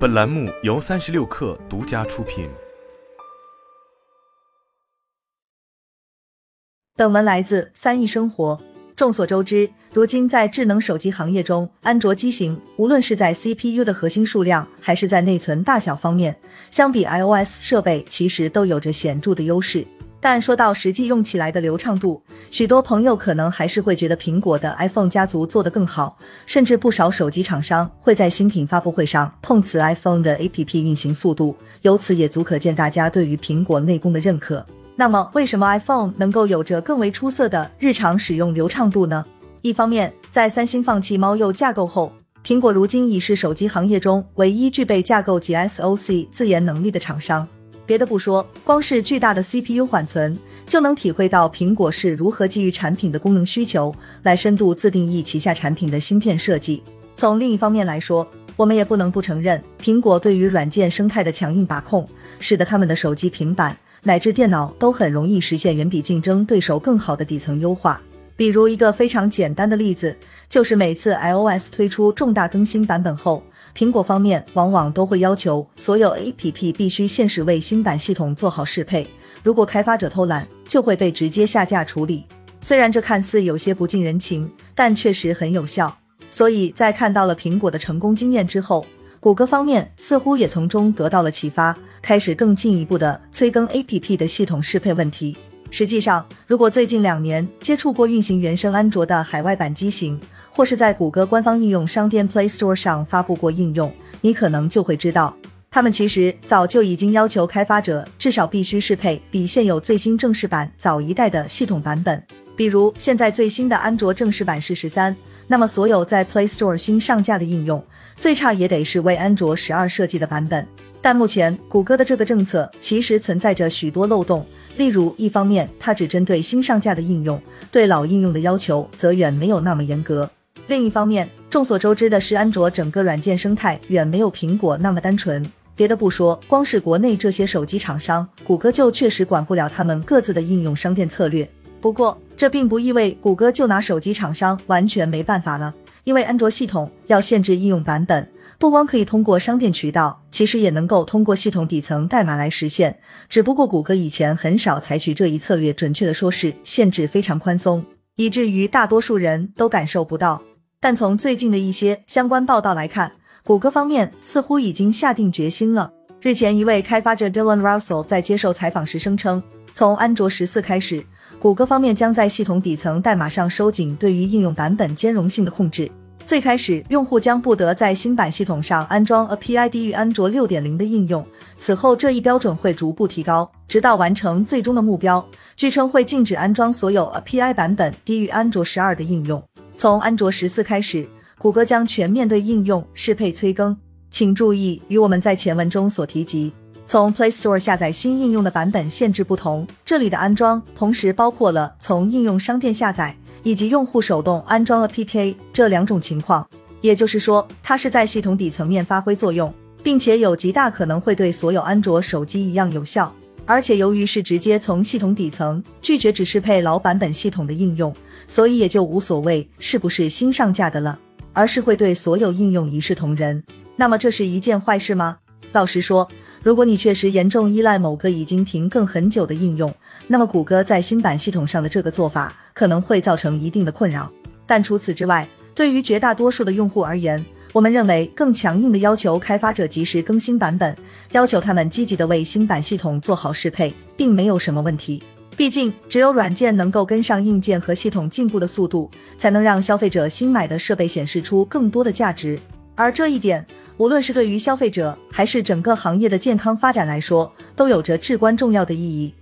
本栏目由三十六氪独家出品。本文来自三亿生活。众所周知，如今在智能手机行业中，安卓机型无论是在 CPU 的核心数量，还是在内存大小方面，相比 iOS 设备，其实都有着显著的优势。但说到实际用起来的流畅度，许多朋友可能还是会觉得苹果的 iPhone 家族做得更好，甚至不少手机厂商会在新品发布会上碰瓷 iPhone 的 APP 运行速度，由此也足可见大家对于苹果内功的认可。那么，为什么 iPhone 能够有着更为出色的日常使用流畅度呢？一方面，在三星放弃猫鼬架构后，苹果如今已是手机行业中唯一具备架构及 SOC 自研能力的厂商。别的不说，光是巨大的 CPU 缓存，就能体会到苹果是如何基于产品的功能需求来深度自定义旗下产品的芯片设计。从另一方面来说，我们也不能不承认，苹果对于软件生态的强硬把控，使得他们的手机、平板乃至电脑都很容易实现远比竞争对手更好的底层优化。比如一个非常简单的例子，就是每次 iOS 推出重大更新版本后。苹果方面往往都会要求所有 APP 必须限时为新版系统做好适配，如果开发者偷懒，就会被直接下架处理。虽然这看似有些不近人情，但确实很有效。所以在看到了苹果的成功经验之后，谷歌方面似乎也从中得到了启发，开始更进一步的催更 APP 的系统适配问题。实际上，如果最近两年接触过运行原生安卓的海外版机型，或是在谷歌官方应用商店 Play Store 上发布过应用，你可能就会知道，他们其实早就已经要求开发者至少必须适配比现有最新正式版早一代的系统版本。比如现在最新的安卓正式版是十三，那么所有在 Play Store 新上架的应用，最差也得是为安卓十二设计的版本。但目前谷歌的这个政策其实存在着许多漏洞，例如一方面它只针对新上架的应用，对老应用的要求则远没有那么严格。另一方面，众所周知的是，安卓整个软件生态远没有苹果那么单纯。别的不说，光是国内这些手机厂商，谷歌就确实管不了他们各自的应用商店策略。不过，这并不意味谷歌就拿手机厂商完全没办法了，因为安卓系统要限制应用版本，不光可以通过商店渠道，其实也能够通过系统底层代码来实现。只不过，谷歌以前很少采取这一策略，准确的说是限制非常宽松，以至于大多数人都感受不到。但从最近的一些相关报道来看，谷歌方面似乎已经下定决心了。日前，一位开发者 Dylan Russell 在接受采访时声称，从安卓十四开始，谷歌方面将在系统底层代码上收紧对于应用版本兼容性的控制。最开始，用户将不得在新版系统上安装 API 低于安卓六点零的应用。此后，这一标准会逐步提高，直到完成最终的目标。据称会禁止安装所有 API 版本低于安卓十二的应用。从安卓十四开始，谷歌将全面对应用适配催更。请注意，与我们在前文中所提及从 Play Store 下载新应用的版本限制不同，这里的安装同时包括了从应用商店下载以及用户手动安装 APK 这两种情况。也就是说，它是在系统底层面发挥作用，并且有极大可能会对所有安卓手机一样有效。而且由于是直接从系统底层拒绝只适配老版本系统的应用，所以也就无所谓是不是新上架的了，而是会对所有应用一视同仁。那么这是一件坏事吗？老实说，如果你确实严重依赖某个已经停更很久的应用，那么谷歌在新版系统上的这个做法可能会造成一定的困扰。但除此之外，对于绝大多数的用户而言，我们认为更强硬的要求开发者及时更新版本，要求他们积极的为新版系统做好适配，并没有什么问题。毕竟，只有软件能够跟上硬件和系统进步的速度，才能让消费者新买的设备显示出更多的价值。而这一点，无论是对于消费者还是整个行业的健康发展来说，都有着至关重要的意义。